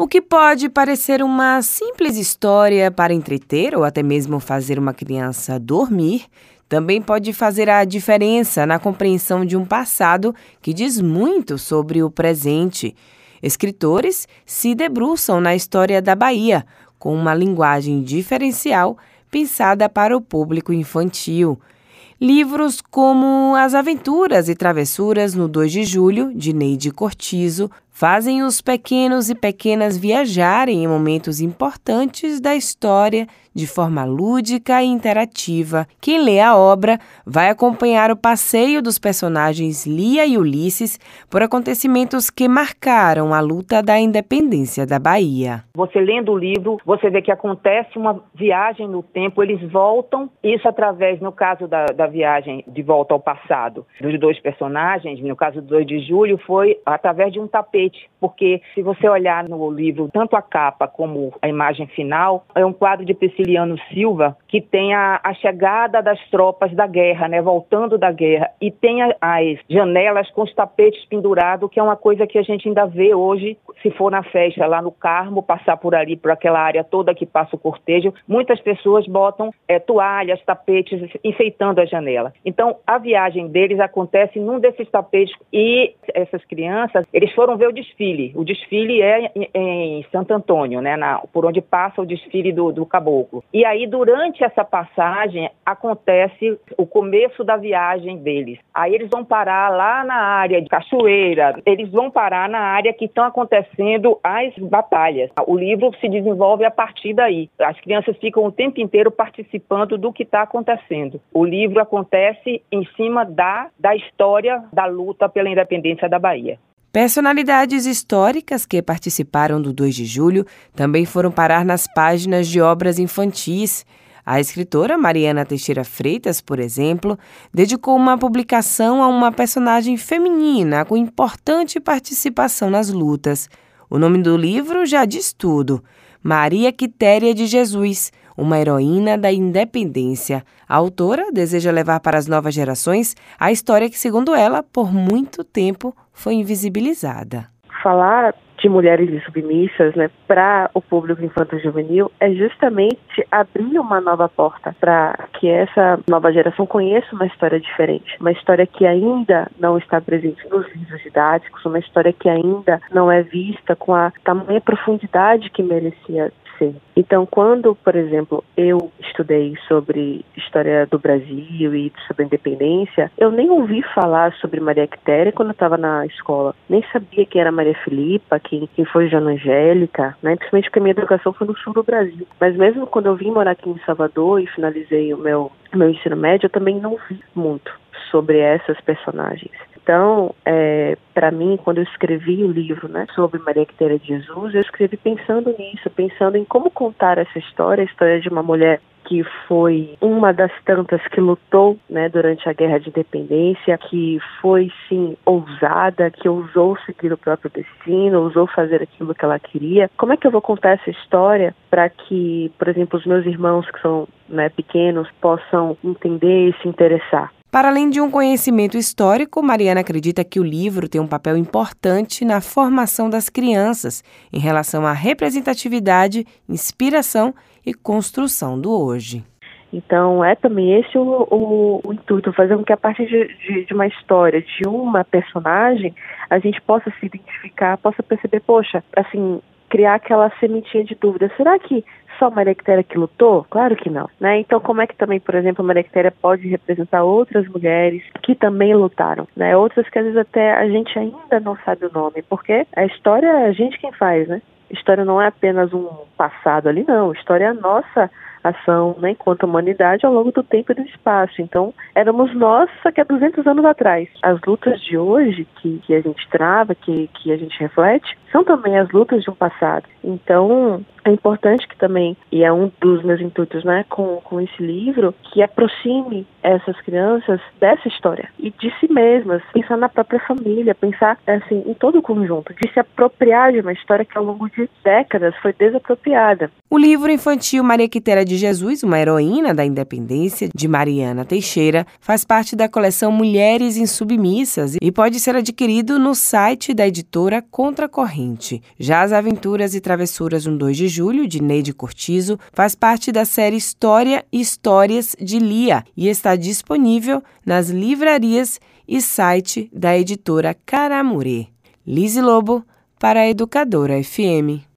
O que pode parecer uma simples história para entreter ou até mesmo fazer uma criança dormir, também pode fazer a diferença na compreensão de um passado que diz muito sobre o presente. Escritores se debruçam na história da Bahia, com uma linguagem diferencial pensada para o público infantil. Livros como As Aventuras e Travessuras no 2 de Julho, de Neide Cortizo, fazem os pequenos e pequenas viajarem em momentos importantes da história de forma lúdica e interativa. Quem lê a obra vai acompanhar o passeio dos personagens Lia e Ulisses por acontecimentos que marcaram a luta da independência da Bahia. Você lendo o livro, você vê que acontece uma viagem no tempo, eles voltam, isso através, no caso da, da viagem de volta ao passado, dos dois personagens, no caso do 2 de julho, foi através de um tapete porque se você olhar no livro, tanto a capa como a imagem final, é um quadro de Prisciliano Silva que tem a, a chegada das tropas da guerra, né, voltando da guerra, e tem a, as janelas com os tapetes pendurados, que é uma coisa que a gente ainda vê hoje, se for na festa lá no Carmo, passar por ali, por aquela área toda que passa o cortejo, muitas pessoas botam é, toalhas, tapetes, enfeitando a janela. Então, a viagem deles acontece num desses tapetes e essas crianças, eles foram ver o desfile. O desfile é em Santo Antônio, né, na, por onde passa o desfile do, do caboclo. E aí, durante essa passagem, acontece o começo da viagem deles. Aí eles vão parar lá na área de Cachoeira, eles vão parar na área que estão acontecendo as batalhas. O livro se desenvolve a partir daí. As crianças ficam o tempo inteiro participando do que está acontecendo. O livro acontece em cima da, da história da luta pela independência da Bahia. Personalidades históricas que participaram do 2 de julho também foram parar nas páginas de obras infantis. A escritora Mariana Teixeira Freitas, por exemplo, dedicou uma publicação a uma personagem feminina com importante participação nas lutas. O nome do livro já diz tudo: Maria Quitéria de Jesus, uma heroína da independência. A autora deseja levar para as novas gerações a história que, segundo ela, por muito tempo foi invisibilizada. Falar de mulheres submissas, né, para o público infanto-juvenil é justamente abrir uma nova porta para que essa nova geração conheça uma história diferente, uma história que ainda não está presente nos livros didáticos, uma história que ainda não é vista com a tamanha profundidade que merecia acontecer. Então, quando, por exemplo, eu estudei sobre história do Brasil e sobre a independência, eu nem ouvi falar sobre Maria Quitéria quando eu estava na escola. Nem sabia quem era Maria Filipa, quem, quem foi Joana Angélica, né? principalmente porque a minha educação foi no sul do Brasil. Mas mesmo quando eu vim morar aqui em Salvador e finalizei o meu, meu ensino médio, eu também não vi muito sobre essas personagens. Então, é, para mim, quando eu escrevi o livro né, sobre Maria Quitéria de Jesus, eu escrevi pensando nisso, pensando em como contar essa história, a história de uma mulher que foi uma das tantas que lutou né, durante a Guerra de Independência, que foi sim ousada, que ousou seguir o próprio destino, ousou fazer aquilo que ela queria. Como é que eu vou contar essa história para que, por exemplo, os meus irmãos que são né, pequenos possam entender e se interessar? Para além de um conhecimento histórico, Mariana acredita que o livro tem um papel importante na formação das crianças em relação à representatividade, inspiração e construção do hoje. Então, é também esse o, o, o intuito, fazer com que a partir de, de, de, uma história, de uma personagem, a gente possa se identificar, possa perceber, poxa, assim, criar aquela sementinha de dúvida. Será que só Maria Quitéria que lutou? Claro que não, né? Então como é que também, por exemplo, Maria Quitéria pode representar outras mulheres que também lutaram, né? Outras que às vezes até a gente ainda não sabe o nome, porque a história é a gente quem faz, né? História não é apenas um passado ali, não. História é a nossa ação né, enquanto humanidade ao longo do tempo e do espaço. Então, éramos nós, só que há 200 anos atrás. As lutas de hoje que, que a gente trava, que, que a gente reflete, são também as lutas de um passado. Então, é importante que também, e é um dos meus intuitos né, com, com esse livro, que aproxime essas crianças dessa história e de si mesmas, pensar na própria família, pensar assim em todo o conjunto, de se apropriar de uma história que ao longo de décadas foi desapropriada. O livro infantil Maria Quitéria de Jesus, uma heroína da independência, de Mariana Teixeira, faz parte da coleção Mulheres Insubmissas e pode ser adquirido no site da editora Contra Corrente. Já as aventuras e Travessuras um 2 de Julho, de Neide Cortizo, faz parte da série História e Histórias de Lia e está disponível nas livrarias e site da editora Caramurê. Lise Lobo, para a Educadora FM.